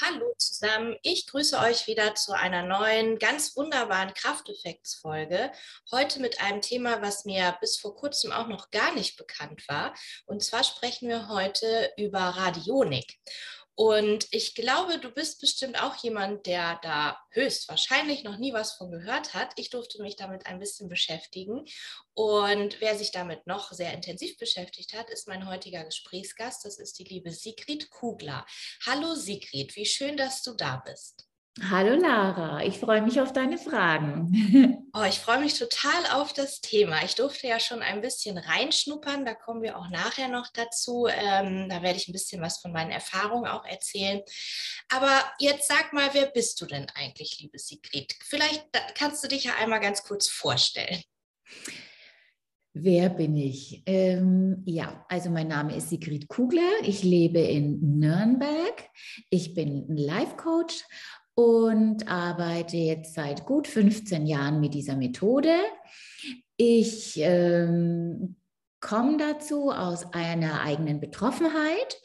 Hallo zusammen, ich grüße euch wieder zu einer neuen, ganz wunderbaren Krafteffektsfolge. Heute mit einem Thema, was mir bis vor kurzem auch noch gar nicht bekannt war. Und zwar sprechen wir heute über Radionik. Und ich glaube, du bist bestimmt auch jemand, der da höchstwahrscheinlich noch nie was von gehört hat. Ich durfte mich damit ein bisschen beschäftigen. Und wer sich damit noch sehr intensiv beschäftigt hat, ist mein heutiger Gesprächsgast. Das ist die liebe Sigrid Kugler. Hallo Sigrid, wie schön, dass du da bist. Hallo Lara, ich freue mich auf deine Fragen. Oh, ich freue mich total auf das Thema. Ich durfte ja schon ein bisschen reinschnuppern, da kommen wir auch nachher noch dazu. Ähm, da werde ich ein bisschen was von meinen Erfahrungen auch erzählen. Aber jetzt sag mal, wer bist du denn eigentlich, liebe Sigrid? Vielleicht kannst du dich ja einmal ganz kurz vorstellen. Wer bin ich? Ähm, ja, also mein Name ist Sigrid Kugler. Ich lebe in Nürnberg. Ich bin ein Life-Coach und arbeite jetzt seit gut 15 Jahren mit dieser Methode. Ich ähm, komme dazu aus einer eigenen Betroffenheit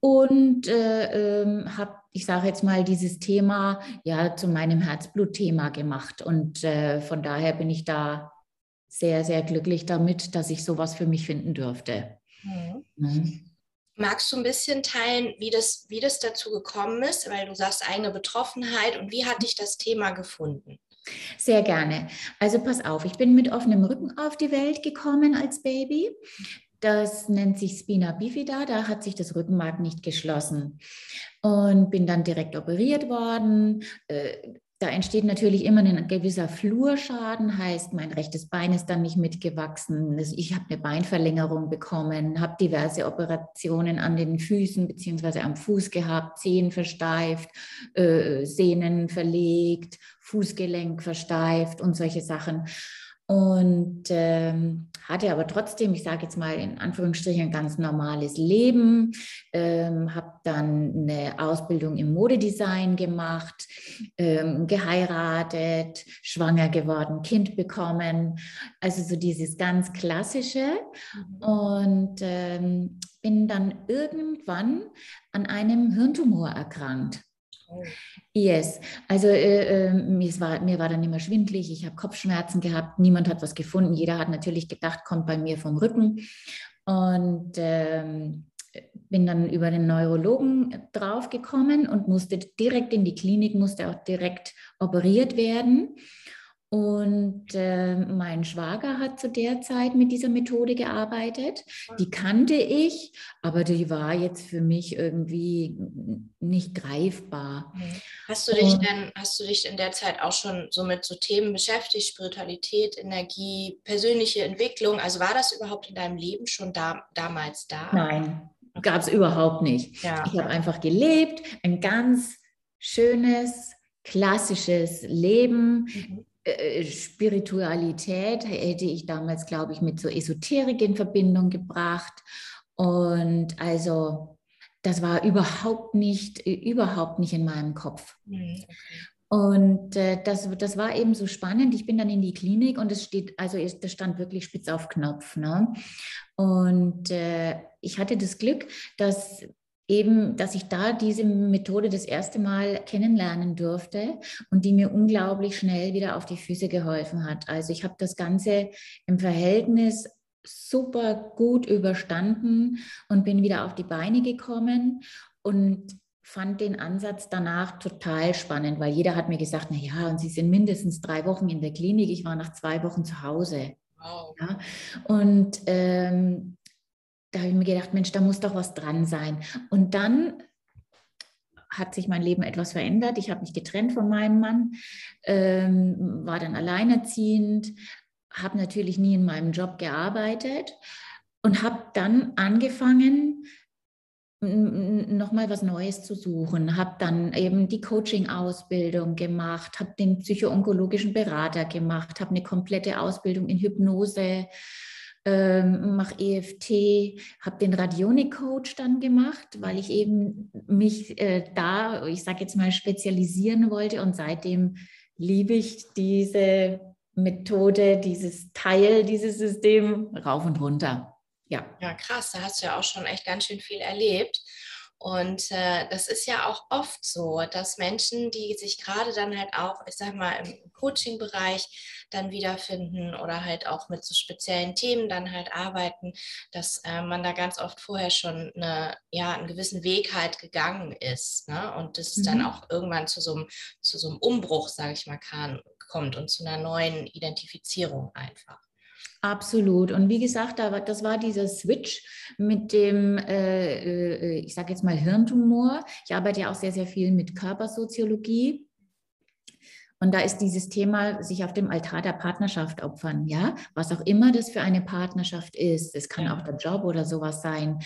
und äh, ähm, habe, ich sage jetzt mal, dieses Thema ja zu meinem Herzblutthema gemacht. Und äh, von daher bin ich da sehr, sehr glücklich damit, dass ich sowas für mich finden durfte. Mhm. Mhm. Magst du ein bisschen teilen, wie das, wie das dazu gekommen ist? Weil du sagst eigene Betroffenheit und wie hat dich das Thema gefunden? Sehr gerne. Also pass auf, ich bin mit offenem Rücken auf die Welt gekommen als Baby. Das nennt sich Spina bifida, da hat sich das Rückenmark nicht geschlossen und bin dann direkt operiert worden. Äh, da entsteht natürlich immer ein gewisser Flurschaden, heißt, mein rechtes Bein ist dann nicht mitgewachsen. Ich habe eine Beinverlängerung bekommen, habe diverse Operationen an den Füßen bzw. am Fuß gehabt, Zehen versteift, äh, Sehnen verlegt, Fußgelenk versteift und solche Sachen und ähm, hatte aber trotzdem, ich sage jetzt mal in Anführungsstrichen, ein ganz normales Leben, ähm, habe dann eine Ausbildung im Modedesign gemacht, ähm, geheiratet, schwanger geworden, Kind bekommen, also so dieses ganz klassische mhm. und ähm, bin dann irgendwann an einem Hirntumor erkrankt. Yes, also äh, äh, mir, war, mir war dann immer schwindlig, ich habe Kopfschmerzen gehabt, niemand hat was gefunden, jeder hat natürlich gedacht, kommt bei mir vom Rücken. Und ähm, bin dann über den Neurologen draufgekommen und musste direkt in die Klinik, musste auch direkt operiert werden. Und äh, mein Schwager hat zu der Zeit mit dieser Methode gearbeitet. Die kannte ich, aber die war jetzt für mich irgendwie nicht greifbar. Mhm. Hast du dich denn, hast du dich in der Zeit auch schon so mit so Themen beschäftigt, Spiritualität, Energie, persönliche Entwicklung? Also war das überhaupt in deinem Leben schon da, damals da? Nein, gab es überhaupt nicht. Ja. Ich habe einfach gelebt, ein ganz schönes, klassisches Leben. Mhm Spiritualität hätte ich damals, glaube ich, mit so Esoterik in Verbindung gebracht. Und also das war überhaupt nicht, überhaupt nicht in meinem Kopf. Mhm, okay. Und äh, das, das war eben so spannend. Ich bin dann in die Klinik und es steht, also das stand wirklich spitz auf Knopf. Ne? Und äh, ich hatte das Glück, dass eben, dass ich da diese Methode das erste Mal kennenlernen durfte und die mir unglaublich schnell wieder auf die Füße geholfen hat. Also ich habe das Ganze im Verhältnis super gut überstanden und bin wieder auf die Beine gekommen und fand den Ansatz danach total spannend, weil jeder hat mir gesagt, na ja, und Sie sind mindestens drei Wochen in der Klinik. Ich war nach zwei Wochen zu Hause. Wow. Ja, und ähm, da habe ich mir gedacht, Mensch, da muss doch was dran sein. Und dann hat sich mein Leben etwas verändert. Ich habe mich getrennt von meinem Mann, ähm, war dann alleinerziehend, habe natürlich nie in meinem Job gearbeitet und habe dann angefangen, nochmal was Neues zu suchen, habe dann eben die Coaching-Ausbildung gemacht, habe den psychoonkologischen Berater gemacht, habe eine komplette Ausbildung in Hypnose ähm, mache EFT, habe den Radionik-Coach dann gemacht, weil ich eben mich äh, da, ich sage jetzt mal, spezialisieren wollte und seitdem liebe ich diese Methode, dieses Teil, dieses System rauf und runter. Ja. Ja, krass, da hast du ja auch schon echt ganz schön viel erlebt. Und äh, das ist ja auch oft so, dass Menschen, die sich gerade dann halt auch, ich sag mal, im Coaching-Bereich dann wiederfinden oder halt auch mit so speziellen Themen dann halt arbeiten, dass äh, man da ganz oft vorher schon eine, ja, einen gewissen Weg halt gegangen ist. Ne? Und das mhm. dann auch irgendwann zu so einem, zu so einem Umbruch, sage ich mal, kann, kommt und zu einer neuen Identifizierung einfach. Absolut. Und wie gesagt, das war dieser Switch mit dem, äh, äh ich sage jetzt mal Hirntumor. Ich arbeite ja auch sehr, sehr viel mit Körpersoziologie. Und da ist dieses Thema, sich auf dem Altar der Partnerschaft opfern, ja, was auch immer das für eine Partnerschaft ist. Es kann auch der Job oder sowas sein.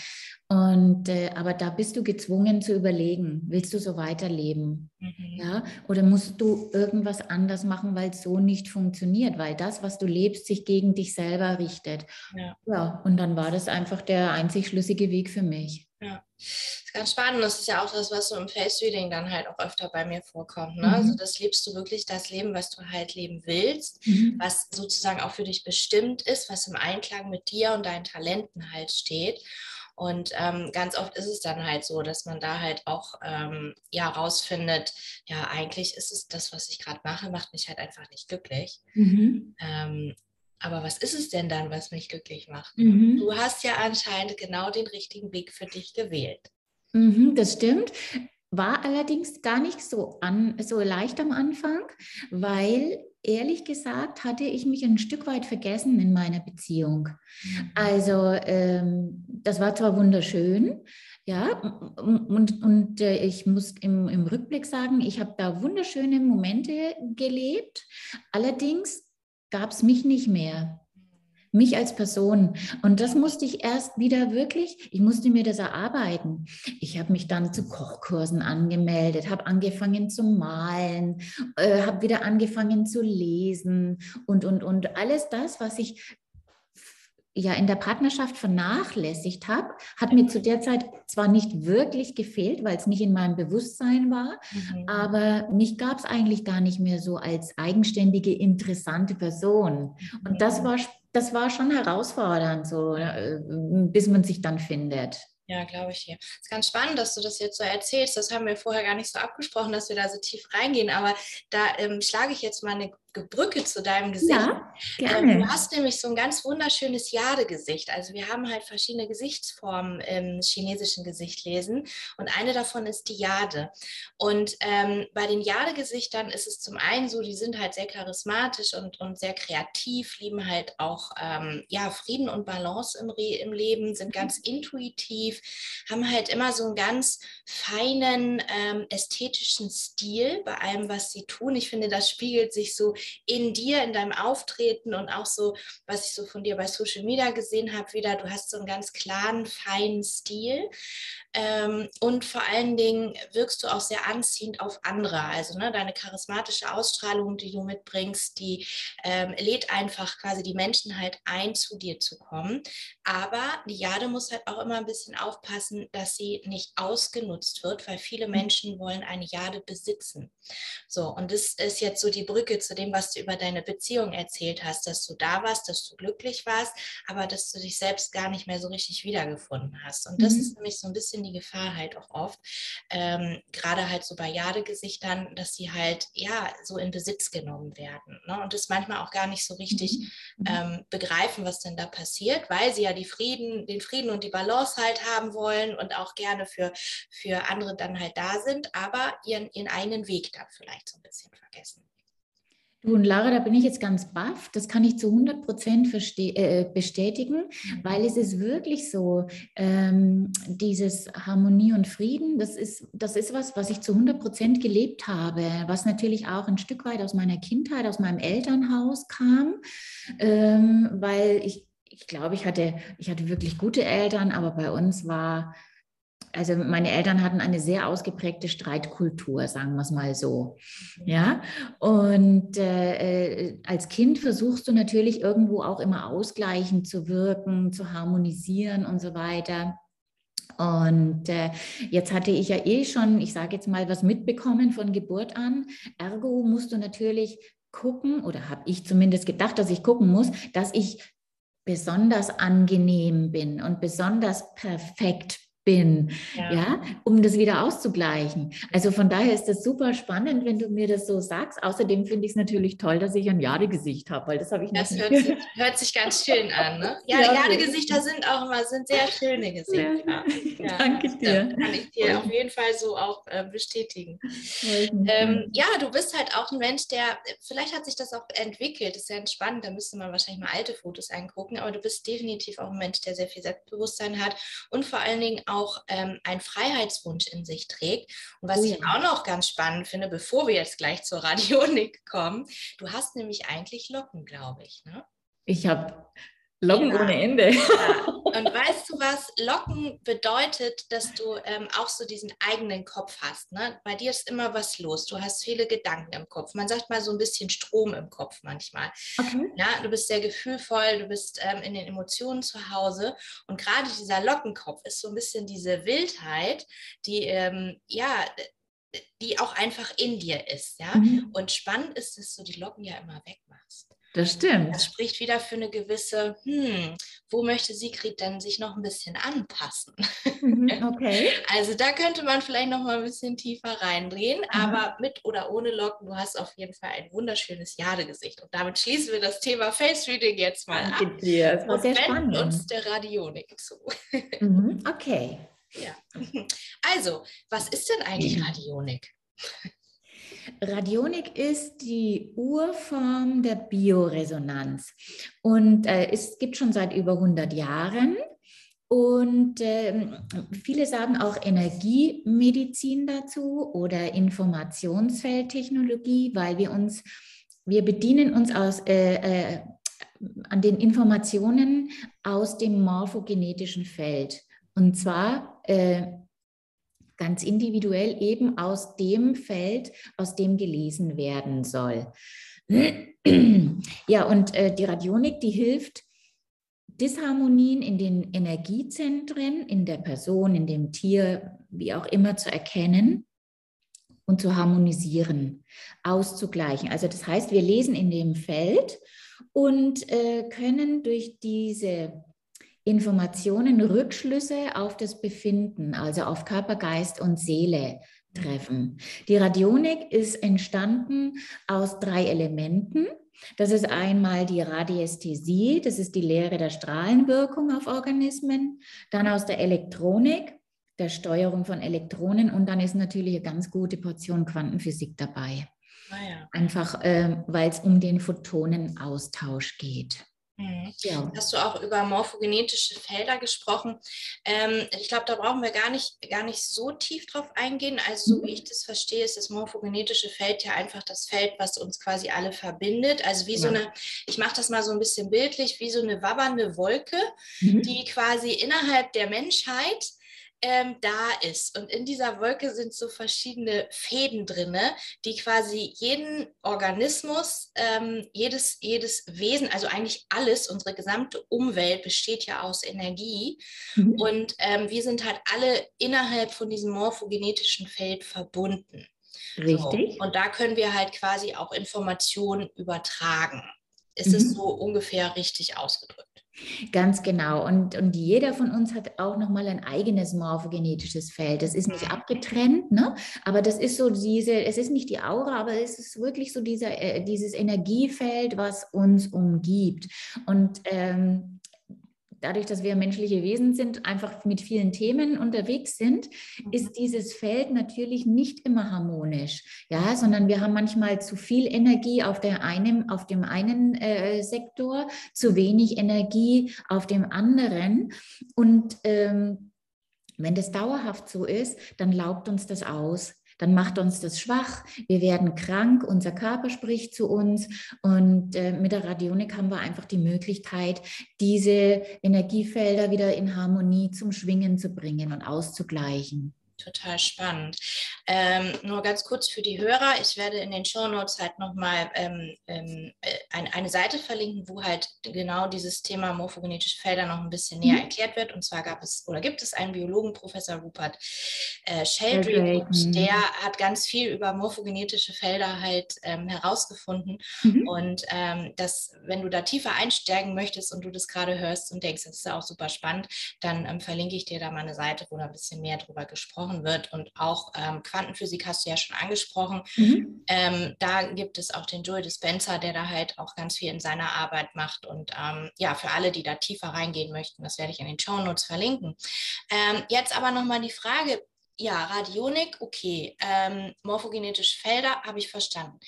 Und äh, aber da bist du gezwungen zu überlegen, willst du so weiterleben? Mhm. Ja, oder musst du irgendwas anders machen, weil es so nicht funktioniert, weil das, was du lebst, sich gegen dich selber richtet. Ja. ja, und dann war das einfach der einzig schlüssige Weg für mich. Ja, das ist ganz spannend. Das ist ja auch das, was so im Face-Reading dann halt auch öfter bei mir vorkommt. Ne? Also mhm. Also das lebst du wirklich das Leben, was du halt leben willst, mhm. was sozusagen auch für dich bestimmt ist, was im Einklang mit dir und deinen Talenten halt steht. Und ähm, ganz oft ist es dann halt so, dass man da halt auch ähm, ja rausfindet, ja, eigentlich ist es das, was ich gerade mache, macht mich halt einfach nicht glücklich. Mhm. Ähm, aber was ist es denn dann, was mich glücklich macht? Mhm. Du hast ja anscheinend genau den richtigen Weg für dich gewählt. Mhm, das stimmt. War allerdings gar nicht so, an, so leicht am Anfang, weil ehrlich gesagt hatte ich mich ein Stück weit vergessen in meiner Beziehung. Mhm. Also ähm, das war zwar wunderschön, ja, und, und äh, ich muss im, im Rückblick sagen, ich habe da wunderschöne Momente gelebt. Allerdings gab es mich nicht mehr. Mich als Person. Und das musste ich erst wieder wirklich, ich musste mir das erarbeiten. Ich habe mich dann zu Kochkursen angemeldet, habe angefangen zu malen, äh, habe wieder angefangen zu lesen und, und, und alles das, was ich ja in der Partnerschaft vernachlässigt habe, hat mir zu der Zeit zwar nicht wirklich gefehlt, weil es nicht in meinem Bewusstsein war, mhm. aber mich gab es eigentlich gar nicht mehr so als eigenständige, interessante Person. Und das mhm. war, das war schon herausfordernd, so, äh, bis man sich dann findet. Ja, glaube ich dir. Es ist ganz spannend, dass du das jetzt so erzählst. Das haben wir vorher gar nicht so abgesprochen, dass wir da so tief reingehen. Aber da ähm, schlage ich jetzt mal eine Brücke zu deinem Gesicht. Ja, gerne. Ähm, du hast nämlich so ein ganz wunderschönes Jade-Gesicht. Also wir haben halt verschiedene Gesichtsformen im chinesischen Gesichtlesen und eine davon ist die Jade. Und ähm, bei den Jade-Gesichtern ist es zum einen so, die sind halt sehr charismatisch und, und sehr kreativ, lieben halt auch ähm, ja, Frieden und Balance im, Re im Leben, sind mhm. ganz intuitiv, haben halt immer so einen ganz feinen ähm, ästhetischen Stil bei allem, was sie tun. Ich finde, das spiegelt sich so in dir, in deinem Auftreten und auch so, was ich so von dir bei Social Media gesehen habe, wieder, du hast so einen ganz klaren, feinen Stil. Ähm, und vor allen Dingen wirkst du auch sehr anziehend auf andere. Also ne, deine charismatische Ausstrahlung, die du mitbringst, die ähm, lädt einfach quasi die Menschen halt ein, zu dir zu kommen. Aber die Jade muss halt auch immer ein bisschen aufpassen, dass sie nicht ausgenutzt wird, weil viele mhm. Menschen wollen eine Jade besitzen. So, und das ist jetzt so die Brücke zu dem, was du über deine Beziehung erzählt hast, dass du da warst, dass du glücklich warst, aber dass du dich selbst gar nicht mehr so richtig wiedergefunden hast. Und das mhm. ist nämlich so ein bisschen die Gefahr halt auch oft, ähm, gerade halt so bei Jadegesichtern, dass sie halt ja so in Besitz genommen werden ne? und das manchmal auch gar nicht so richtig mhm. mhm. ähm, begreifen, was denn da passiert, weil sie ja die Frieden, den Frieden und die Balance halt haben wollen und auch gerne für, für andere dann halt da sind, aber ihren, ihren eigenen Weg dann vielleicht so ein bisschen vergessen. Du und Lara, da bin ich jetzt ganz baff. Das kann ich zu 100 Prozent äh, bestätigen, weil es ist wirklich so, ähm, dieses Harmonie und Frieden, das ist, das ist was, was ich zu 100 Prozent gelebt habe, was natürlich auch ein Stück weit aus meiner Kindheit, aus meinem Elternhaus kam, ähm, weil ich, ich glaube, ich hatte, ich hatte wirklich gute Eltern, aber bei uns war also meine Eltern hatten eine sehr ausgeprägte Streitkultur, sagen wir es mal so. Ja, und äh, äh, als Kind versuchst du natürlich irgendwo auch immer ausgleichend zu wirken, zu harmonisieren und so weiter. Und äh, jetzt hatte ich ja eh schon, ich sage jetzt mal, was mitbekommen von Geburt an. Ergo musst du natürlich gucken, oder habe ich zumindest gedacht, dass ich gucken muss, dass ich besonders angenehm bin und besonders perfekt bin, ja. ja. um das wieder auszugleichen. Also von daher ist das super spannend, wenn du mir das so sagst. Außerdem finde ich es natürlich toll, dass ich ein Jadegesicht habe, weil das habe ich das nicht. Das hört sich, hört sich, ganz schön an. Ne? Ja, ja Jadegesichter sind auch immer sind sehr schöne Gesichter. Ja. Danke dir. Kann ich dir auf jeden Fall so auch äh, bestätigen. Ähm, ja, du bist halt auch ein Mensch, der vielleicht hat sich das auch entwickelt. Das ist ja spannend. Da müsste man wahrscheinlich mal alte Fotos angucken. Aber du bist definitiv auch ein Mensch, der sehr viel Selbstbewusstsein hat und vor allen Dingen auch auch ähm, einen Freiheitswunsch in sich trägt. Und was oh, ich auch noch ganz spannend finde, bevor wir jetzt gleich zur Radionik kommen, du hast nämlich eigentlich Locken, glaube ich. Ne? Ich habe Locken ja. ohne Ende. Ja. Und weißt du was? Locken bedeutet, dass du ähm, auch so diesen eigenen Kopf hast. Ne? Bei dir ist immer was los. Du hast viele Gedanken im Kopf. Man sagt mal so ein bisschen Strom im Kopf manchmal. Okay. Ja, du bist sehr gefühlvoll, du bist ähm, in den Emotionen zu Hause. Und gerade dieser Lockenkopf ist so ein bisschen diese Wildheit, die ähm, ja die auch einfach in dir ist, ja. Mhm. Und spannend ist, dass du die Locken ja immer wegmachst. Das stimmt. Das spricht wieder für eine gewisse, hm, wo möchte Sigrid denn sich noch ein bisschen anpassen? Mhm, okay. Also da könnte man vielleicht noch mal ein bisschen tiefer reindrehen, mhm. aber mit oder ohne Locken, du hast auf jeden Fall ein wunderschönes Jadegesicht. Und damit schließen wir das Thema Face Reading jetzt mal Danke ab. Dir. Das war und sehr spannend. uns der Radionik zu. Mhm, okay. Ja. Also, was ist denn eigentlich Radionik? Radionik ist die Urform der Bioresonanz und äh, es gibt schon seit über 100 Jahren. Und äh, viele sagen auch Energiemedizin dazu oder Informationsfeldtechnologie, weil wir uns, wir bedienen uns aus, äh, äh, an den Informationen aus dem morphogenetischen Feld. Und zwar äh, ganz individuell eben aus dem Feld, aus dem gelesen werden soll. Ja, und äh, die Radionik, die hilft, Disharmonien in den Energiezentren, in der Person, in dem Tier, wie auch immer, zu erkennen und zu harmonisieren, auszugleichen. Also das heißt, wir lesen in dem Feld und äh, können durch diese Informationen Rückschlüsse auf das Befinden, also auf Körper, Geist und Seele treffen. Die Radionik ist entstanden aus drei Elementen. Das ist einmal die Radiästhesie, das ist die Lehre der Strahlenwirkung auf Organismen, dann aus der Elektronik, der Steuerung von Elektronen und dann ist natürlich eine ganz gute Portion Quantenphysik dabei. Ah ja. Einfach, äh, weil es um den Photonenaustausch geht. Mhm. Ja. Hast du auch über morphogenetische Felder gesprochen? Ähm, ich glaube, da brauchen wir gar nicht, gar nicht so tief drauf eingehen. Also, so wie mhm. ich das verstehe, ist das morphogenetische Feld ja einfach das Feld, was uns quasi alle verbindet. Also wie ja. so eine, ich mache das mal so ein bisschen bildlich, wie so eine wabbernde Wolke, mhm. die quasi innerhalb der Menschheit ähm, da ist. Und in dieser Wolke sind so verschiedene Fäden drin, die quasi jeden Organismus, ähm, jedes, jedes Wesen, also eigentlich alles, unsere gesamte Umwelt besteht ja aus Energie. Mhm. Und ähm, wir sind halt alle innerhalb von diesem morphogenetischen Feld verbunden. Richtig. So. Und da können wir halt quasi auch Informationen übertragen. Ist mhm. es so ungefähr richtig ausgedrückt? Ganz genau. Und, und jeder von uns hat auch nochmal ein eigenes morphogenetisches Feld. Das ist nicht mhm. abgetrennt, ne? aber das ist so diese, es ist nicht die Aura, aber es ist wirklich so dieser, äh, dieses Energiefeld, was uns umgibt. Und ähm, dadurch, dass wir menschliche Wesen sind, einfach mit vielen Themen unterwegs sind, mhm. ist dieses Feld natürlich nicht immer harmonisch, ja, sondern wir haben manchmal zu viel Energie auf der einen, auf dem einen äh, Sektor, zu wenig Energie auf dem anderen und ähm, wenn das dauerhaft so ist, dann laugt uns das aus dann macht uns das schwach, wir werden krank, unser Körper spricht zu uns und äh, mit der Radionik haben wir einfach die Möglichkeit, diese Energiefelder wieder in Harmonie zum Schwingen zu bringen und auszugleichen. Total spannend. Ähm, nur ganz kurz für die Hörer, ich werde in den Show Notes halt nochmal ähm, ähm, äh, ein, eine Seite verlinken, wo halt genau dieses Thema morphogenetische Felder noch ein bisschen näher mhm. erklärt wird. Und zwar gab es oder gibt es einen Biologen, Professor Rupert äh, Sheldrake, und der hat ganz viel über morphogenetische Felder halt ähm, herausgefunden. Mhm. Und ähm, dass, wenn du da tiefer einsteigen möchtest und du das gerade hörst und denkst, das ist ja auch super spannend, dann ähm, verlinke ich dir da mal eine Seite, wo da ein bisschen mehr drüber gesprochen wird. Und auch ähm, Quantenphysik hast du ja schon angesprochen. Mhm. Ähm, da gibt es auch den Joel Dispenza, der da halt auch ganz viel in seiner Arbeit macht. Und ähm, ja, für alle, die da tiefer reingehen möchten, das werde ich in den Show Notes verlinken. Ähm, jetzt aber nochmal die Frage, ja, Radionik, okay, ähm, morphogenetische Felder habe ich verstanden.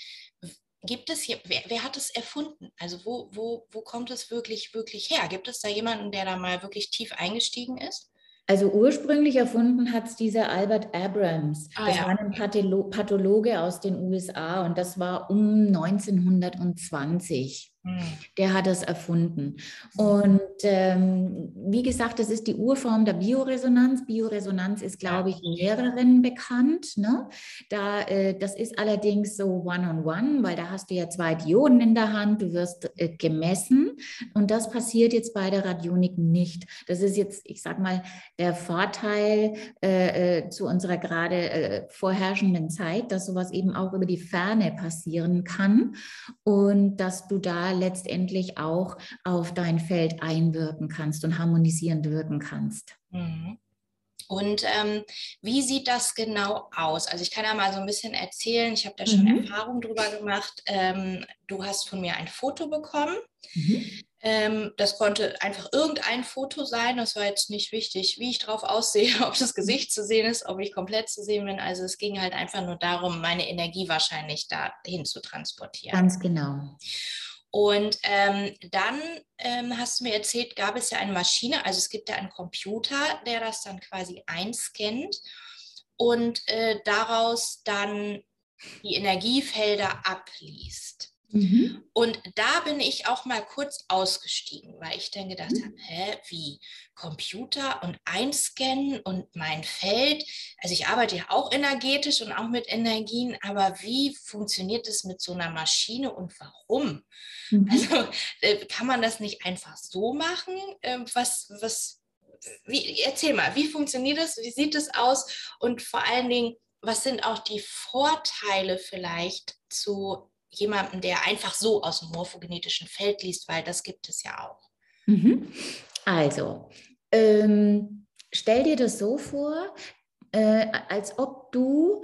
Gibt es hier, wer, wer, hat es erfunden? Also wo, wo, wo kommt es wirklich, wirklich her? Gibt es da jemanden, der da mal wirklich tief eingestiegen ist? Also ursprünglich erfunden hat es dieser Albert Abrams. Ah, das ja. war ein Pathologe aus den USA und das war um 1920. Hm. Der hat das erfunden. Und ähm, wie gesagt, das ist die Urform der Bioresonanz. Bioresonanz ist, glaube ich, mehreren bekannt. Ne? Da, äh, das ist allerdings so one-on-one, -on -one, weil da hast du ja zwei Dioden in der Hand, du wirst äh, gemessen. Und das passiert jetzt bei der Radionik nicht. Das ist jetzt, ich sage mal, der Vorteil äh, äh, zu unserer gerade äh, vorherrschenden Zeit, dass sowas eben auch über die Ferne passieren kann und dass du da letztendlich auch auf dein Feld einwirken kannst und harmonisierend wirken kannst. Mhm. Und ähm, wie sieht das genau aus? Also ich kann ja mal so ein bisschen erzählen, ich habe da schon mhm. Erfahrung drüber gemacht. Ähm, du hast von mir ein Foto bekommen. Mhm. Ähm, das konnte einfach irgendein Foto sein. Das war jetzt nicht wichtig, wie ich drauf aussehe, ob das Gesicht zu sehen ist, ob ich komplett zu sehen bin. Also es ging halt einfach nur darum, meine Energie wahrscheinlich dahin zu transportieren. Ganz genau. Und ähm, dann ähm, hast du mir erzählt, gab es ja eine Maschine, also es gibt ja einen Computer, der das dann quasi einscannt und äh, daraus dann die Energiefelder abliest. Mhm. Und da bin ich auch mal kurz ausgestiegen, weil ich dann gedacht mhm. habe, hä, wie Computer und einscannen und mein Feld. Also ich arbeite ja auch energetisch und auch mit Energien, aber wie funktioniert es mit so einer Maschine und warum? Mhm. Also äh, kann man das nicht einfach so machen? Äh, was, was, wie, erzähl mal, wie funktioniert das? Wie sieht es aus? Und vor allen Dingen, was sind auch die Vorteile vielleicht zu jemandem, der einfach so aus dem morphogenetischen Feld liest, weil das gibt es ja auch. Mhm. Also, ähm, stell dir das so vor, äh, als ob du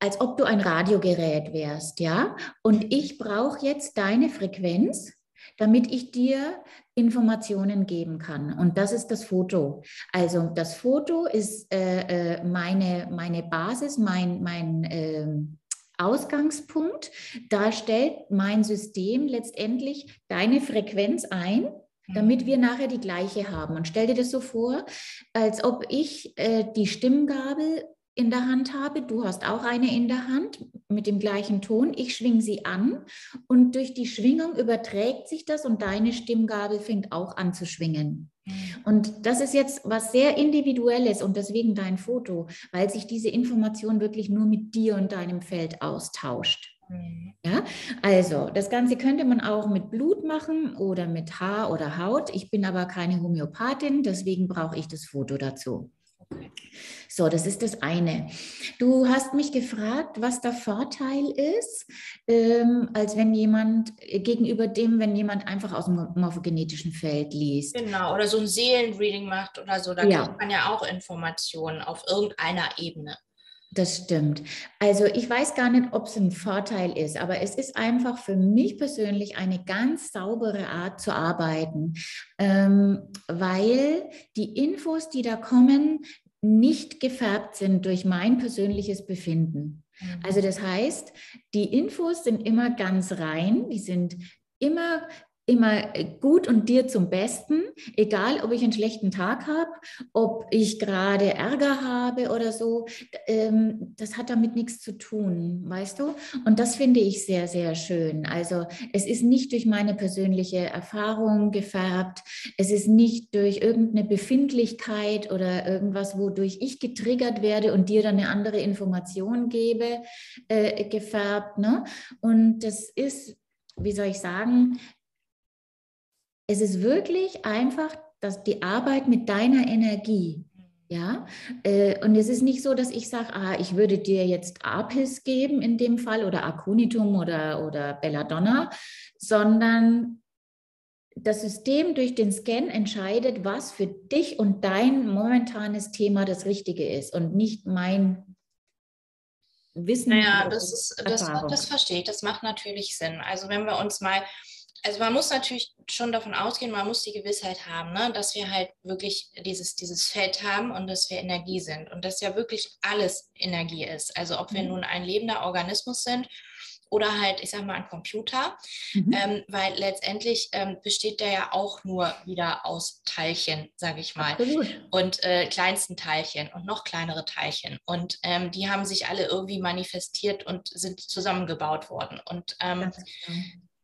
als ob du ein Radiogerät wärst, ja? Und ich brauche jetzt deine Frequenz, damit ich dir Informationen geben kann. Und das ist das Foto. Also das Foto ist äh, äh meine, meine Basis, mein, mein äh, Ausgangspunkt. Da stellt mein System letztendlich deine Frequenz ein, damit mhm. wir nachher die gleiche haben. Und stell dir das so vor, als ob ich äh, die Stimmgabel in der Hand habe. Du hast auch eine in der Hand mit dem gleichen Ton. Ich schwinge sie an und durch die Schwingung überträgt sich das und deine Stimmgabel fängt auch an zu schwingen. Mhm. Und das ist jetzt was sehr Individuelles und deswegen dein Foto, weil sich diese Information wirklich nur mit dir und deinem Feld austauscht. Mhm. Ja, also das Ganze könnte man auch mit Blut machen oder mit Haar oder Haut. Ich bin aber keine Homöopathin, deswegen brauche ich das Foto dazu. So, das ist das eine. Du hast mich gefragt, was der Vorteil ist, ähm, als wenn jemand äh, gegenüber dem, wenn jemand einfach aus dem morphogenetischen Feld liest. Genau, oder so ein Seelenreading macht oder so. Da ja. kriegt man ja auch Informationen auf irgendeiner Ebene. Das stimmt. Also ich weiß gar nicht, ob es ein Vorteil ist, aber es ist einfach für mich persönlich eine ganz saubere Art zu arbeiten, ähm, weil die Infos, die da kommen, nicht gefärbt sind durch mein persönliches Befinden. Mhm. Also das heißt, die Infos sind immer ganz rein, die sind immer immer äh, gut und dir zum Besten, egal ob ich einen schlechten Tag habe, ob ich gerade Ärger habe oder so. Ähm, das hat damit nichts zu tun, weißt du? Und das finde ich sehr, sehr schön. Also es ist nicht durch meine persönliche Erfahrung gefärbt, es ist nicht durch irgendeine Befindlichkeit oder irgendwas, wodurch ich getriggert werde und dir dann eine andere Information gebe, äh, gefärbt. Ne? Und das ist wie soll ich sagen, es ist wirklich einfach, dass die Arbeit mit deiner Energie, ja, äh, und es ist nicht so, dass ich sage, ah, ich würde dir jetzt Apis geben in dem Fall oder Aconitum oder, oder Belladonna, sondern das System durch den Scan entscheidet, was für dich und dein momentanes Thema das Richtige ist und nicht mein Wissen. Naja, das, ist, das, das verstehe ich, das macht natürlich Sinn. Also wenn wir uns mal also man muss natürlich schon davon ausgehen, man muss die Gewissheit haben, ne, dass wir halt wirklich dieses, dieses Feld haben und dass wir Energie sind und dass ja wirklich alles Energie ist. Also ob wir mhm. nun ein lebender Organismus sind oder halt, ich sag mal, ein Computer, mhm. ähm, weil letztendlich ähm, besteht der ja auch nur wieder aus Teilchen, sage ich mal, Absolut. und äh, kleinsten Teilchen und noch kleinere Teilchen und ähm, die haben sich alle irgendwie manifestiert und sind zusammengebaut worden und ähm,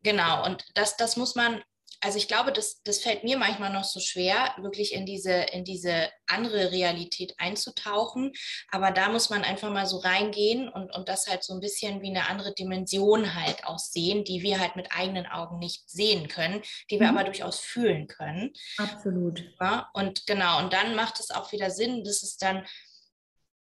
Genau, und das, das muss man, also ich glaube, das, das fällt mir manchmal noch so schwer, wirklich in diese, in diese andere Realität einzutauchen. Aber da muss man einfach mal so reingehen und, und das halt so ein bisschen wie eine andere Dimension halt auch sehen, die wir halt mit eigenen Augen nicht sehen können, die wir mhm. aber durchaus fühlen können. Absolut. Ja, und genau, und dann macht es auch wieder Sinn, dass es dann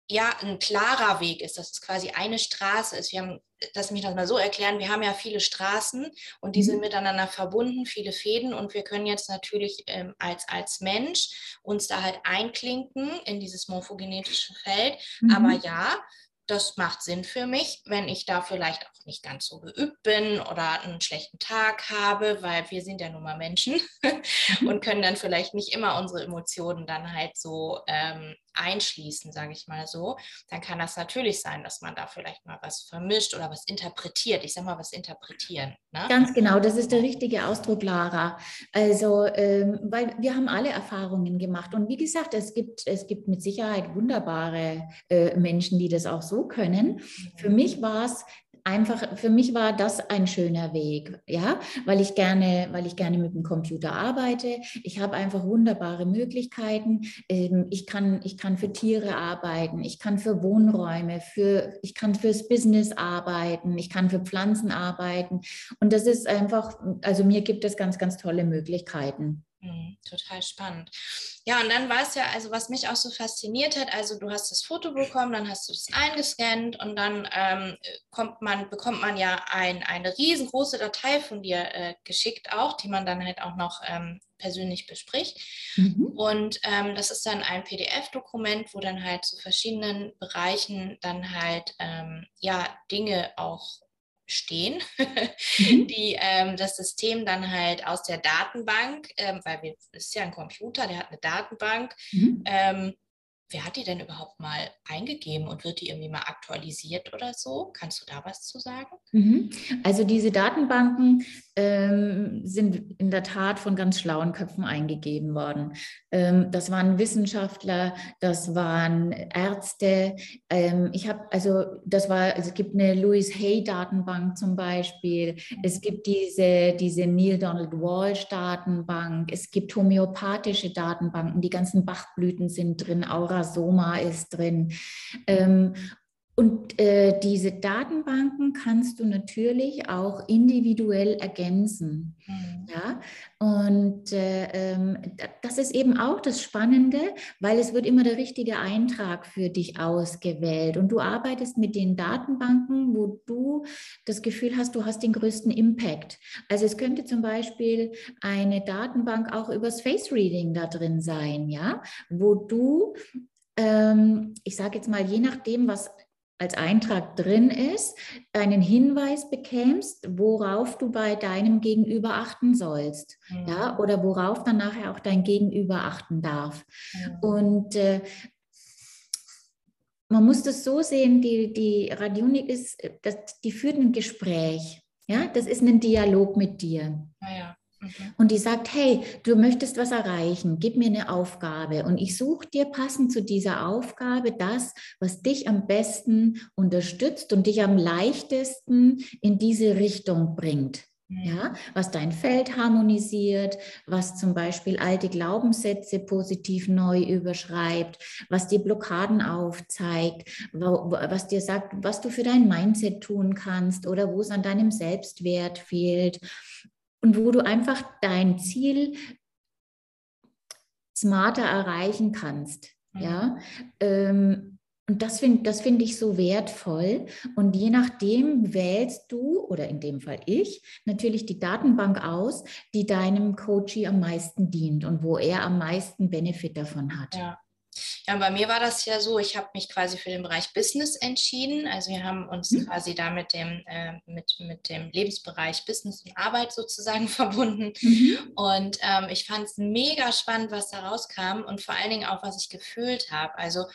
ja ein klarer Weg ist, dass es quasi eine Straße ist. Wir haben, lass mich das mal so erklären, wir haben ja viele Straßen und die mhm. sind miteinander verbunden, viele Fäden und wir können jetzt natürlich ähm, als, als Mensch uns da halt einklinken in dieses morphogenetische Feld. Mhm. Aber ja, das macht Sinn für mich, wenn ich da vielleicht auch nicht ganz so geübt bin oder einen schlechten Tag habe, weil wir sind ja nun mal Menschen mhm. und können dann vielleicht nicht immer unsere Emotionen dann halt so ähm, einschließen, sage ich mal so, dann kann das natürlich sein, dass man da vielleicht mal was vermischt oder was interpretiert. Ich sage mal, was interpretieren. Ne? Ganz genau, das ist der richtige Ausdruck, Lara. Also, ähm, weil wir haben alle Erfahrungen gemacht und wie gesagt, es gibt, es gibt mit Sicherheit wunderbare äh, Menschen, die das auch so können. Für mhm. mich war es einfach, für mich war das ein schöner Weg, ja, weil ich gerne, weil ich gerne mit dem Computer arbeite. Ich habe einfach wunderbare Möglichkeiten. Ähm, ich kann, ich kann für Tiere arbeiten, ich kann für Wohnräume, für, ich kann fürs Business arbeiten, ich kann für Pflanzen arbeiten. Und das ist einfach, also mir gibt es ganz, ganz tolle Möglichkeiten. Mhm, total spannend. Ja, und dann war es ja, also was mich auch so fasziniert hat, also du hast das Foto bekommen, dann hast du es eingescannt und dann ähm, kommt man, bekommt man ja ein, eine riesengroße Datei von dir äh, geschickt auch, die man dann halt auch noch ähm, persönlich bespricht. Mhm. Und ähm, das ist dann ein PDF-Dokument, wo dann halt zu verschiedenen Bereichen dann halt ähm, ja Dinge auch stehen, mhm. die ähm, das System dann halt aus der Datenbank, ähm, weil wir, das ist ja ein Computer, der hat eine Datenbank, mhm. ähm, Wer hat die denn überhaupt mal eingegeben und wird die irgendwie mal aktualisiert oder so? Kannst du da was zu sagen? Mhm. Also diese Datenbanken ähm, sind in der Tat von ganz schlauen Köpfen eingegeben worden. Ähm, das waren Wissenschaftler, das waren Ärzte. Ähm, ich habe also, das war, also es gibt eine Louis Hay Datenbank zum Beispiel. Es gibt diese, diese Neil Donald Walsh Datenbank. Es gibt homöopathische Datenbanken. Die ganzen Bachblüten sind drin, Aura Soma ist drin. Und äh, diese Datenbanken kannst du natürlich auch individuell ergänzen. Mhm. Ja? Und äh, ähm, das ist eben auch das Spannende, weil es wird immer der richtige Eintrag für dich ausgewählt. Und du arbeitest mit den Datenbanken, wo du das Gefühl hast, du hast den größten Impact. Also es könnte zum Beispiel eine Datenbank auch übers Face Reading da drin sein, ja, wo du ähm, ich sage jetzt mal, je nachdem, was als Eintrag drin ist, einen Hinweis bekämst, worauf du bei deinem Gegenüber achten sollst. Mhm. Ja, oder worauf dann nachher auch dein Gegenüber achten darf. Mhm. Und äh, man muss das so sehen, die, die Radionik ist, das, die führt ein Gespräch. Ja, das ist ein Dialog mit dir. Ja, ja. Mhm. Und die sagt, hey, du möchtest was erreichen, gib mir eine Aufgabe und ich suche dir passend zu dieser Aufgabe das, was dich am besten unterstützt und dich am leichtesten in diese Richtung bringt. Ja, mhm. was dein Feld harmonisiert, was zum Beispiel alte Glaubenssätze positiv neu überschreibt, was dir Blockaden aufzeigt, was dir sagt, was du für dein Mindset tun kannst oder wo es an deinem Selbstwert fehlt und wo du einfach dein Ziel smarter erreichen kannst. Ja, mhm. ähm, und das finde das find ich so wertvoll. Und je nachdem wählst du, oder in dem Fall ich, natürlich die Datenbank aus, die deinem Coachie am meisten dient und wo er am meisten Benefit davon hat. Ja. Ja, bei mir war das ja so, ich habe mich quasi für den Bereich Business entschieden. Also wir haben uns mhm. quasi da mit dem, äh, mit, mit dem Lebensbereich Business und Arbeit sozusagen verbunden. Mhm. Und ähm, ich fand es mega spannend, was da rauskam und vor allen Dingen auch, was ich gefühlt habe. Also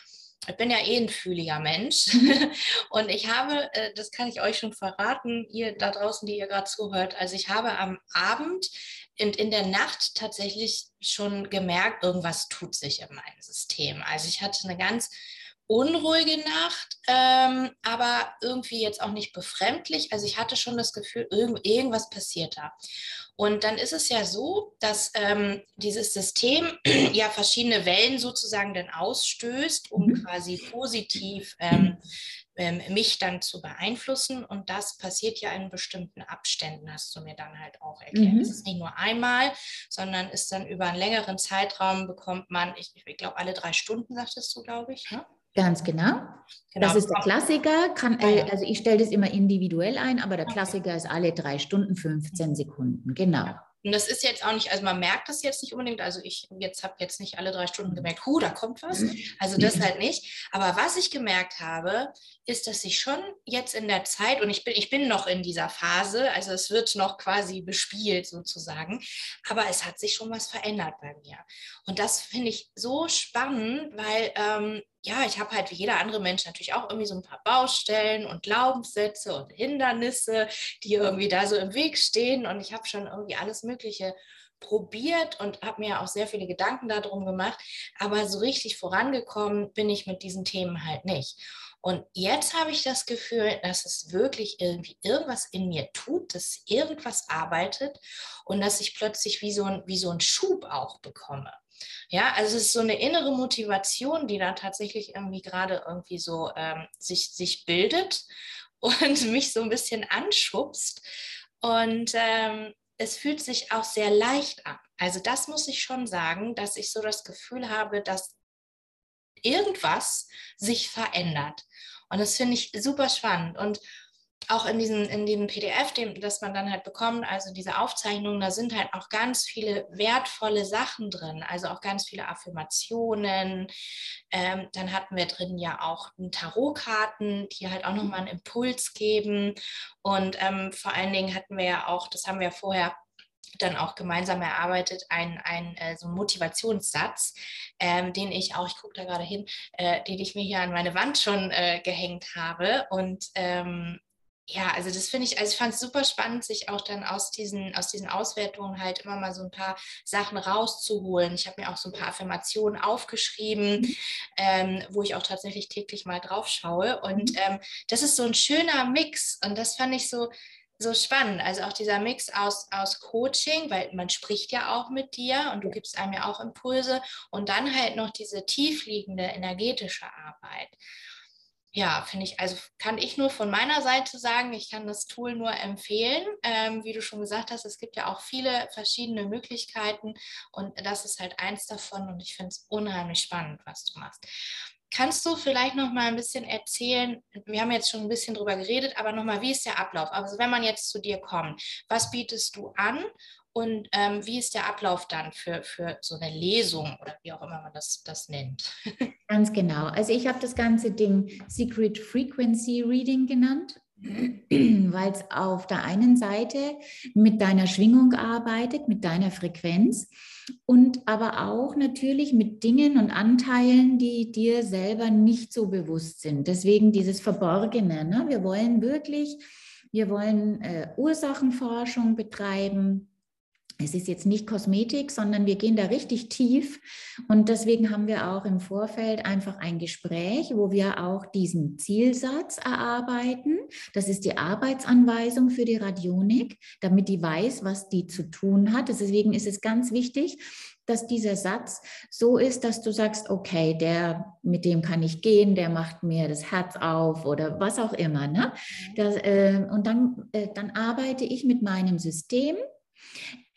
ich bin ja eh ein fühliger Mensch mhm. und ich habe, äh, das kann ich euch schon verraten, ihr da draußen, die ihr gerade zuhört, also ich habe am Abend und in der Nacht tatsächlich schon gemerkt, irgendwas tut sich in meinem System. Also ich hatte eine ganz unruhige Nacht, ähm, aber irgendwie jetzt auch nicht befremdlich. Also ich hatte schon das Gefühl, irgend, irgendwas passiert da. Und dann ist es ja so, dass ähm, dieses System ja verschiedene Wellen sozusagen dann ausstößt, um mhm. quasi positiv ähm, ähm, mich dann zu beeinflussen. Und das passiert ja in bestimmten Abständen, hast du mir dann halt auch erklärt. Mhm. Es ist nicht nur einmal, sondern ist dann über einen längeren Zeitraum bekommt man, ich, ich glaube, alle drei Stunden, sagtest du, glaube ich. Ne? Ganz genau. genau. Das ist der Klassiker. Kann, also ich stelle das immer individuell ein, aber der Klassiker ist alle drei Stunden 15 Sekunden. Genau. Und das ist jetzt auch nicht, also man merkt das jetzt nicht unbedingt. Also ich jetzt habe jetzt nicht alle drei Stunden gemerkt, hu, da kommt was. Also das halt nicht. Aber was ich gemerkt habe, ist, dass ich schon jetzt in der Zeit, und ich bin, ich bin noch in dieser Phase, also es wird noch quasi bespielt sozusagen, aber es hat sich schon was verändert bei mir. Und das finde ich so spannend, weil ähm, ja, ich habe halt wie jeder andere Mensch natürlich auch irgendwie so ein paar Baustellen und Glaubenssätze und Hindernisse, die irgendwie da so im Weg stehen. Und ich habe schon irgendwie alles Mögliche probiert und habe mir auch sehr viele Gedanken darum gemacht. Aber so richtig vorangekommen bin ich mit diesen Themen halt nicht. Und jetzt habe ich das Gefühl, dass es wirklich irgendwie irgendwas in mir tut, dass irgendwas arbeitet und dass ich plötzlich wie so ein, wie so ein Schub auch bekomme. Ja, also es ist so eine innere Motivation, die da tatsächlich irgendwie gerade irgendwie so ähm, sich, sich bildet und mich so ein bisschen anschubst. Und ähm, es fühlt sich auch sehr leicht an. Also das muss ich schon sagen, dass ich so das Gefühl habe, dass irgendwas sich verändert. Und das finde ich super spannend. Und auch in diesem, in diesem PDF, dem, das man dann halt bekommt, also diese Aufzeichnungen, da sind halt auch ganz viele wertvolle Sachen drin, also auch ganz viele Affirmationen. Ähm, dann hatten wir drin ja auch Tarotkarten, die halt auch nochmal einen Impuls geben. Und ähm, vor allen Dingen hatten wir ja auch, das haben wir vorher dann auch gemeinsam erarbeitet, ein, ein äh, so Motivationssatz, ähm, den ich auch, ich gucke da gerade hin, äh, den ich mir hier an meine Wand schon äh, gehängt habe. Und ähm, ja, also das finde ich, also ich fand es super spannend, sich auch dann aus diesen, aus diesen Auswertungen halt immer mal so ein paar Sachen rauszuholen. Ich habe mir auch so ein paar Affirmationen aufgeschrieben, mhm. ähm, wo ich auch tatsächlich täglich mal drauf schaue. Und mhm. ähm, das ist so ein schöner Mix. Und das fand ich so, so spannend. Also auch dieser Mix aus, aus Coaching, weil man spricht ja auch mit dir und du gibst einem ja auch Impulse und dann halt noch diese tiefliegende energetische Arbeit ja, finde ich, also kann ich nur von meiner Seite sagen, ich kann das Tool nur empfehlen. Ähm, wie du schon gesagt hast, es gibt ja auch viele verschiedene Möglichkeiten und das ist halt eins davon und ich finde es unheimlich spannend, was du machst. Kannst du vielleicht noch mal ein bisschen erzählen? Wir haben jetzt schon ein bisschen drüber geredet, aber noch mal, wie ist der Ablauf? Also wenn man jetzt zu dir kommt, was bietest du an und ähm, wie ist der Ablauf dann für, für so eine Lesung oder wie auch immer man das, das nennt? Ganz genau. Also ich habe das ganze Ding Secret Frequency Reading genannt, weil es auf der einen Seite mit deiner Schwingung arbeitet, mit deiner Frequenz und aber auch natürlich mit Dingen und Anteilen, die dir selber nicht so bewusst sind. Deswegen dieses Verborgene. Ne? Wir wollen wirklich, wir wollen äh, Ursachenforschung betreiben Es ist jetzt nicht Kosmetik, sondern wir gehen da richtig tief. Und deswegen haben wir auch im Vorfeld einfach ein Gespräch, wo wir auch diesen Zielsatz erarbeiten. Das ist die Arbeitsanweisung für die Radionik, damit die weiß, was die zu tun hat. Deswegen ist es ganz wichtig, dass dieser Satz so ist, dass du sagst, okay, der, mit dem kann ich gehen, der macht mir das Herz auf oder was auch immer. Ne? Das, äh, und dann, äh, dann arbeite ich mit meinem System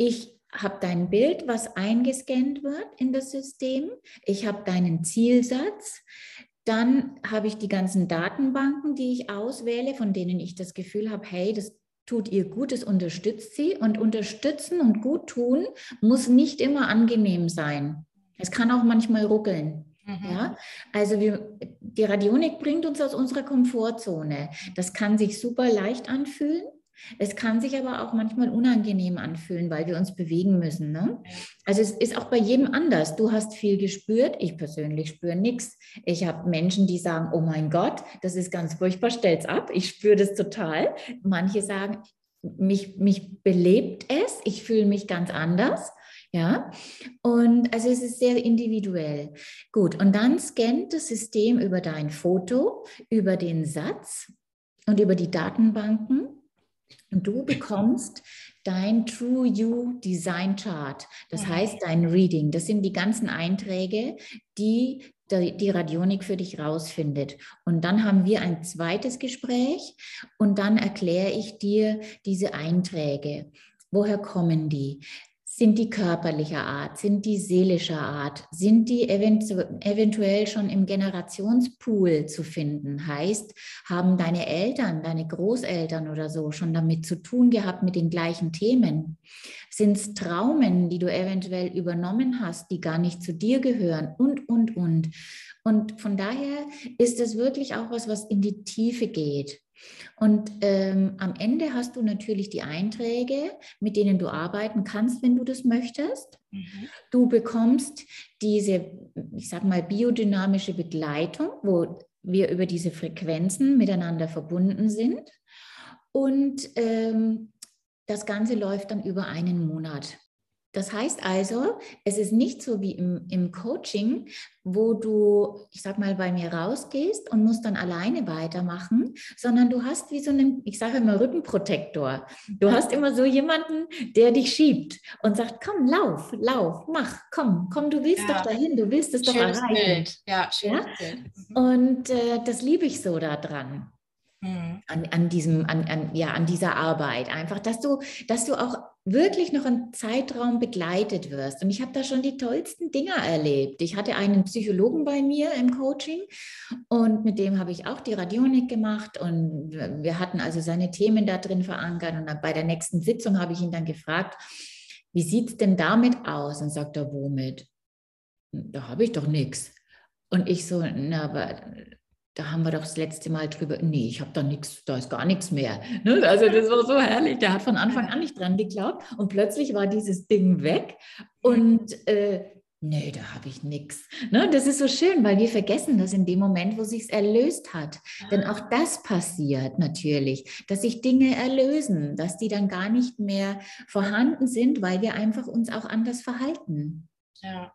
ich habe dein Bild, was eingescannt wird in das System. Ich habe deinen Zielsatz. Dann habe ich die ganzen Datenbanken, die ich auswähle, von denen ich das Gefühl habe, hey, das tut ihr gut, das unterstützt sie. Und unterstützen und gut tun muss nicht immer angenehm sein. Es kann auch manchmal ruckeln. Mhm. Ja, also wir, die Radionik bringt uns aus unserer Komfortzone. Das kann sich super leicht anfühlen. Es kann sich aber auch manchmal unangenehm anfühlen, weil wir uns bewegen müssen. Ne? Also es ist auch bei jedem anders. Du hast viel gespürt, ich persönlich spüre nichts. Ich habe Menschen, die sagen, oh mein Gott, das ist ganz furchtbar, stell's ab. Ich spüre das total. Manche sagen, mich, mich belebt es, ich fühle mich ganz anders. Ja, und also es ist sehr individuell. Gut, und dann scannt das System über dein Foto, über den Satz und über die Datenbanken du bekommst dein True You Design Chart, das heißt dein Reading. Das sind die ganzen Einträge, die die Radionik für dich rausfindet. Und dann haben wir ein zweites Gespräch und dann erkläre ich dir diese Einträge. Woher kommen die? Sind die körperlicher Art? Sind die seelischer Art? Sind die eventu eventuell schon im Generationspool zu finden? Heißt, haben deine Eltern, deine Großeltern oder so schon damit zu tun gehabt mit den gleichen Themen? Sind es Traumen, die du eventuell übernommen hast, die gar nicht zu dir gehören? Und, und, und. Und von daher ist es wirklich auch was, was in die Tiefe geht. Und ähm, am Ende hast du natürlich die Einträge, mit denen du arbeiten kannst, wenn du das möchtest. Mhm. Du bekommst diese, ich sag mal, biodynamische Begleitung, wo wir über diese Frequenzen miteinander verbunden sind. Und ähm, das Ganze läuft dann über einen Monat. Das heißt also, es ist nicht so wie im, im Coaching, wo du, ich sag mal, bei mir rausgehst und musst dann alleine weitermachen, sondern du hast wie so einen, ich sage immer Rückenprotektor. Du hast immer so jemanden, der dich schiebt und sagt, komm, lauf, lauf, mach, komm, komm, du willst ja. doch dahin, du willst es doch erreichen. Bild. Ja, schönes ja? Bild. Mhm. Und äh, das liebe ich so daran. Mhm. An, an, diesem, an, an, ja, an dieser Arbeit. Einfach, dass du, dass du auch wirklich noch einen Zeitraum begleitet wirst. Und ich habe da schon die tollsten Dinger erlebt. Ich hatte einen Psychologen bei mir im Coaching und mit dem habe ich auch die Radionik gemacht und wir hatten also seine Themen da drin verankert. Und bei der nächsten Sitzung habe ich ihn dann gefragt, wie sieht es denn damit aus? Und sagt er, womit? Da habe ich doch nichts. Und ich so, na, aber da haben wir doch das letzte Mal drüber, nee, ich habe da nichts, da ist gar nichts mehr. Ne? Also das war so herrlich. Der hat von Anfang an nicht dran geglaubt und plötzlich war dieses Ding weg und äh, nee, da habe ich nichts. Ne? Das ist so schön, weil wir vergessen das in dem Moment, wo sich es erlöst hat. Denn auch das passiert natürlich, dass sich Dinge erlösen, dass die dann gar nicht mehr vorhanden sind, weil wir einfach uns auch anders verhalten. Ja.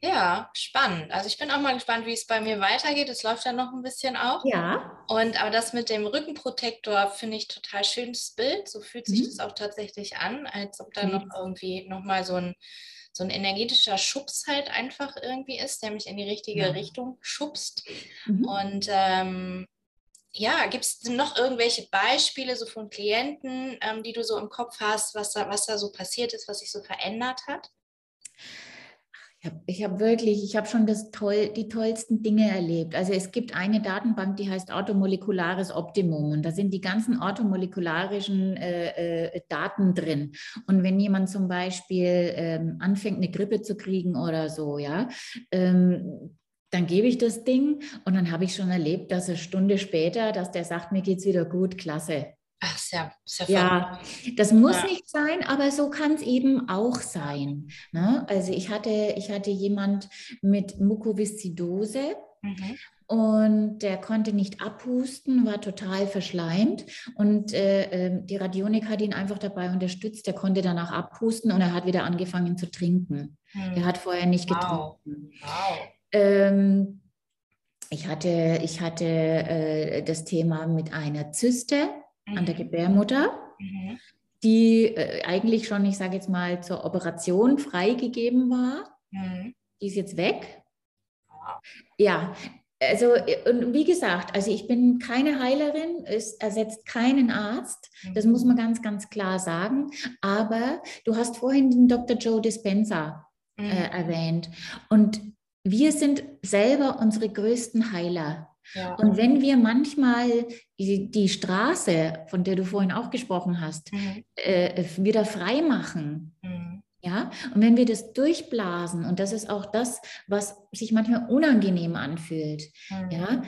Ja, spannend. Also ich bin auch mal gespannt, wie es bei mir weitergeht. Es läuft ja noch ein bisschen auch. Ja. Und aber das mit dem Rückenprotektor finde ich total schönes Bild. So fühlt sich mhm. das auch tatsächlich an, als ob da mhm. noch irgendwie nochmal so ein, so ein energetischer Schubs halt einfach irgendwie ist, der mich in die richtige ja. Richtung schubst. Mhm. Und ähm, ja, gibt es noch irgendwelche Beispiele so von Klienten, ähm, die du so im Kopf hast, was da, was da so passiert ist, was sich so verändert hat? Ich habe hab wirklich, ich habe schon das toll, die tollsten Dinge erlebt. Also es gibt eine Datenbank, die heißt Automolekulares Optimum und da sind die ganzen automolekularischen äh, äh, Daten drin. Und wenn jemand zum Beispiel ähm, anfängt, eine Grippe zu kriegen oder so, ja, ähm, dann gebe ich das Ding und dann habe ich schon erlebt, dass eine Stunde später, dass der sagt, mir geht es wieder gut, klasse. Ach, sehr, sehr Ja, das muss ja. nicht sein, aber so kann es eben auch sein. Ne? Also ich hatte, ich hatte jemand mit Mukoviszidose Mhm. Und der konnte nicht abhusten, war total verschleimt. Und äh, ähm, die Radionik hat ihn einfach dabei unterstützt. Der konnte danach abhusten und er hat wieder angefangen zu trinken. Mhm. Er hat vorher nicht wow. getrunken. Wow. Ähm, ich hatte, ich hatte äh, das Thema mit einer Zyste mhm. an der mhm. Gebärmutter. Mhm die äh, eigentlich schon, ich sage jetzt mal, zur Operation freigegeben war. Mhm. Die ist jetzt weg. Ja, also und wie gesagt, also ich bin keine Heilerin, es ersetzt keinen Arzt, das muss man ganz, ganz klar sagen. Aber du hast vorhin den Dr. Joe Dispenza äh, mhm. erwähnt und wir sind selber unsere größten Heiler. Ja. Und wenn wir manchmal die, die, Straße, von der du vorhin auch gesprochen hast, mhm. äh, wieder frei machen, mhm. ja, und wenn wir das durchblasen, und das ist auch das, was sich manchmal unangenehm anfühlt, mhm. ja,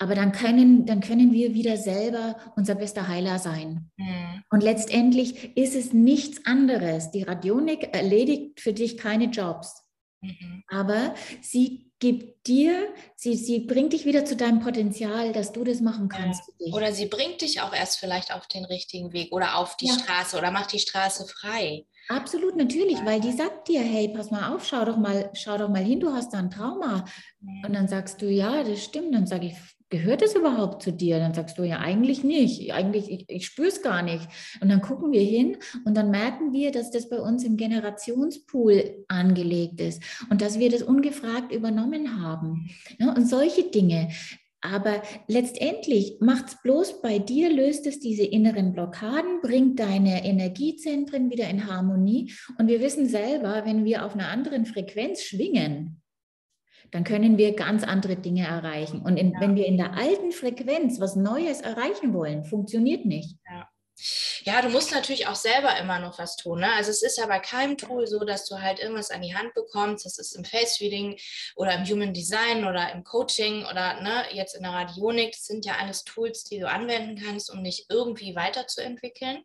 aber dann können, dann können wir wieder selber unser bester Heiler sein. Mhm. Und letztendlich ist es nichts anderes. Die Radionik erledigt für dich keine Jobs. Mhm. Aber sie gibt dir, sie, sie bringt dich wieder zu deinem Potenzial, dass du das machen kannst. Ja. Oder sie bringt dich auch erst vielleicht auf den richtigen Weg oder auf die ja. Straße oder macht die Straße frei. Absolut, natürlich, weil die sagt dir, hey, pass mal auf, schau doch mal, schau doch mal hin, du hast da ein Trauma. Mhm. Und dann sagst du, ja, das stimmt. Dann sage ich, gehört es überhaupt zu dir? Dann sagst du ja eigentlich nicht. Eigentlich, ich, ich spüre es gar nicht. Und dann gucken wir hin und dann merken wir, dass das bei uns im Generationspool angelegt ist und dass wir das ungefragt übernommen haben. Ja, und solche Dinge. Aber letztendlich macht es bloß bei dir, löst es diese inneren Blockaden, bringt deine Energiezentren wieder in Harmonie. Und wir wissen selber, wenn wir auf einer anderen Frequenz schwingen, dann können wir ganz andere Dinge erreichen. Und in, ja. wenn wir in der alten Frequenz was Neues erreichen wollen, funktioniert nicht. Ja. Du musst natürlich auch selber immer noch was tun. Ne? Also es ist ja bei keinem Tool so, dass du halt irgendwas an die Hand bekommst. Das ist im Face-Reading oder im Human Design oder im Coaching oder ne, jetzt in der Radionik. Das sind ja alles Tools, die du anwenden kannst, um dich irgendwie weiterzuentwickeln.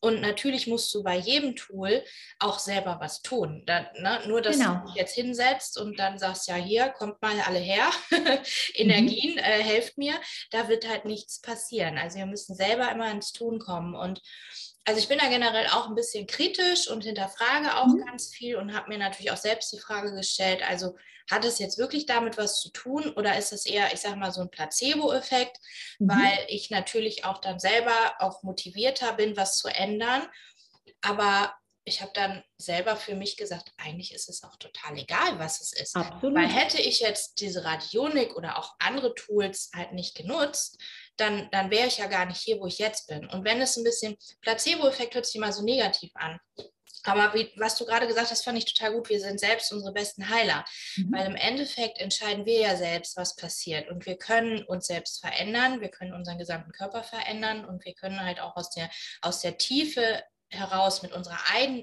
Und natürlich musst du bei jedem Tool auch selber was tun. Da, ne? Nur, dass genau. du dich jetzt hinsetzt und dann sagst, ja, hier, kommt mal alle her, Energien, mhm. äh, helft mir. Da wird halt nichts passieren. Also wir müssen selber immer ins Tun kommen haben. Und also ich bin da generell auch ein bisschen kritisch und hinterfrage auch mhm. ganz viel und habe mir natürlich auch selbst die Frage gestellt, also hat es jetzt wirklich damit was zu tun oder ist es eher, ich sage mal, so ein Placebo-Effekt, mhm. weil ich natürlich auch dann selber auch motivierter bin, was zu ändern. Aber ich habe dann selber für mich gesagt, eigentlich ist es auch total egal, was es ist. Absolut. Weil hätte ich jetzt diese Radionik oder auch andere Tools halt nicht genutzt, dann, dann wäre ich ja gar nicht hier, wo ich jetzt bin. Und wenn es ein bisschen Placebo-Effekt hört sich immer so negativ an. Aber wie, was du gerade gesagt hast, fand ich total gut. Wir sind selbst unsere besten Heiler, mhm. weil im Endeffekt entscheiden wir ja selbst, was passiert. Und wir können uns selbst verändern, wir können unseren gesamten Körper verändern und wir können halt auch aus der, aus der Tiefe heraus mit unserer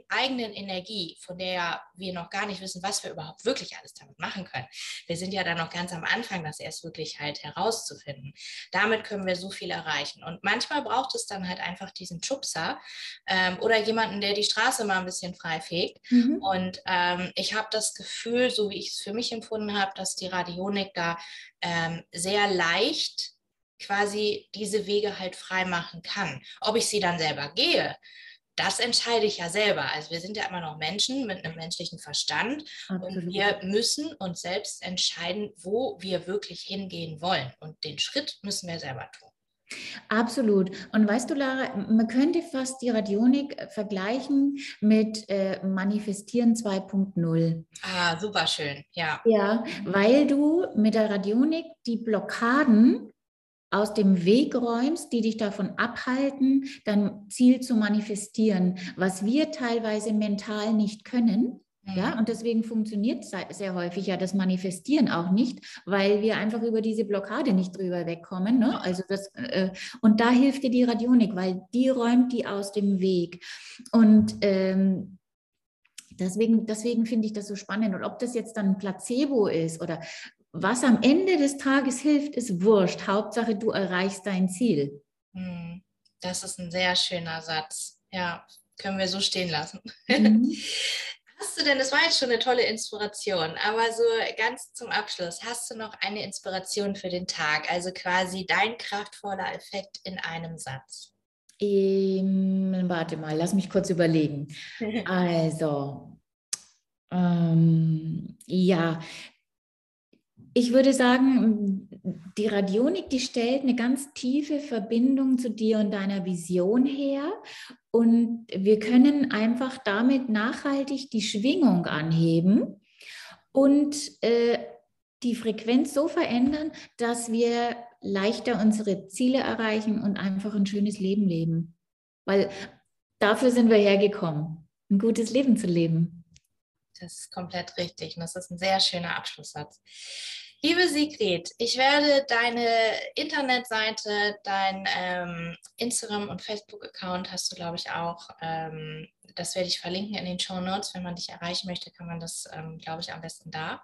eigenen Energie, von der wir noch gar nicht wissen, was wir überhaupt wirklich alles damit machen können. Wir sind ja da noch ganz am Anfang, das erst wirklich halt herauszufinden. Damit können wir so viel erreichen. Und manchmal braucht es dann halt einfach diesen Schubser ähm, oder jemanden, der die Straße mal ein bisschen frei fegt. Mhm. Und ähm, ich habe das Gefühl, so wie ich es für mich empfunden habe, dass die Radionik da ähm, sehr leicht quasi diese Wege halt frei machen kann. Ob ich sie dann selber gehe, das entscheide ich ja selber. Also wir sind ja immer noch Menschen mit einem menschlichen Verstand Absolut. und wir müssen uns selbst entscheiden, wo wir wirklich hingehen wollen. Und den Schritt müssen wir selber tun. Absolut. Und weißt du, Lara, man könnte fast die Radionik vergleichen mit äh, Manifestieren 2.0. Ah, super schön, ja. Ja, weil du mit der Radionik die Blockaden aus dem Weg räumst, die dich davon abhalten, dein Ziel zu manifestieren, was wir teilweise mental nicht können. Ja, mhm. und deswegen funktioniert sehr häufig ja das Manifestieren auch nicht, weil wir einfach über diese Blockade nicht drüber wegkommen. Ne? Also das, äh, und da hilft dir die Radionik, weil die räumt die aus dem Weg. Und ähm, deswegen, deswegen finde ich das so spannend. Und ob das jetzt dann Placebo ist oder was am Ende des Tages hilft, ist wurscht. Hauptsache, du erreichst dein Ziel. Hm, das ist ein sehr schöner Satz. Ja, können wir so stehen lassen. Mhm. Hast du denn, das war jetzt schon eine tolle Inspiration, aber so ganz zum Abschluss, hast du noch eine Inspiration für den Tag? Also quasi dein kraftvoller Effekt in einem Satz. Ähm, warte mal, lass mich kurz überlegen. Also, ähm, ja, ich würde sagen, die Radionik, die stellt eine ganz tiefe Verbindung zu dir und deiner Vision her. Und wir können einfach damit nachhaltig die Schwingung anheben und äh, die Frequenz so verändern, dass wir leichter unsere Ziele erreichen und einfach ein schönes Leben leben. Weil dafür sind wir hergekommen, ein gutes Leben zu leben. Das ist komplett richtig und das ist ein sehr schöner Abschlusssatz. Liebe Sigrid, ich werde deine Internetseite, dein ähm, Instagram- und Facebook-Account hast du, glaube ich, auch. Ähm, das werde ich verlinken in den Show Notes. Wenn man dich erreichen möchte, kann man das, ähm, glaube ich, am besten da.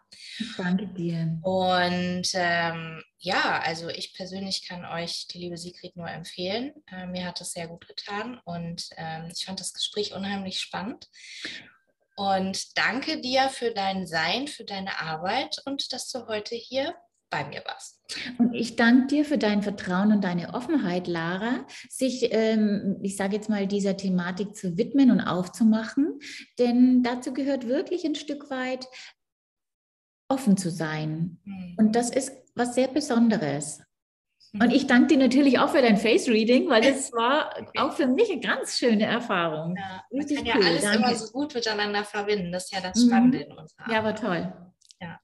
Danke dir. Und ähm, ja, also ich persönlich kann euch die liebe Sigrid nur empfehlen. Äh, mir hat das sehr gut getan und ähm, ich fand das Gespräch unheimlich spannend. Und danke dir für dein Sein, für deine Arbeit und dass du heute hier bei mir warst. Und ich danke dir für dein Vertrauen und deine Offenheit, Lara, sich, ähm, ich sage jetzt mal, dieser Thematik zu widmen und aufzumachen. Denn dazu gehört wirklich ein Stück weit offen zu sein. Mhm. Und das ist was sehr Besonderes. Und ich danke dir natürlich auch für dein Face Reading, weil das war auch für mich eine ganz schöne Erfahrung. Ja, man kann ja cool. alles danke. immer so gut miteinander verbinden. Das ist ja das Spannende mhm. in unserer Arbeit. Ja, war toll. Ja.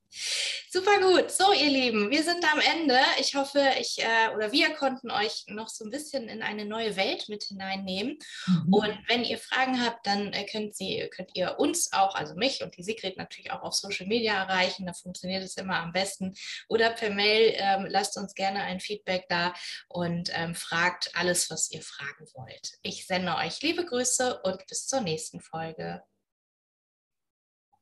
Super gut. So, ihr Lieben, wir sind am Ende. Ich hoffe, ich äh, oder wir konnten euch noch so ein bisschen in eine neue Welt mit hineinnehmen. Mhm. Und wenn ihr Fragen habt, dann äh, könnt, sie, könnt ihr uns auch, also mich und die Sigrid natürlich auch auf Social Media erreichen. Da funktioniert es immer am besten. Oder per Mail ähm, lasst uns gerne ein Feedback da und ähm, fragt alles, was ihr fragen wollt. Ich sende euch liebe Grüße und bis zur nächsten Folge.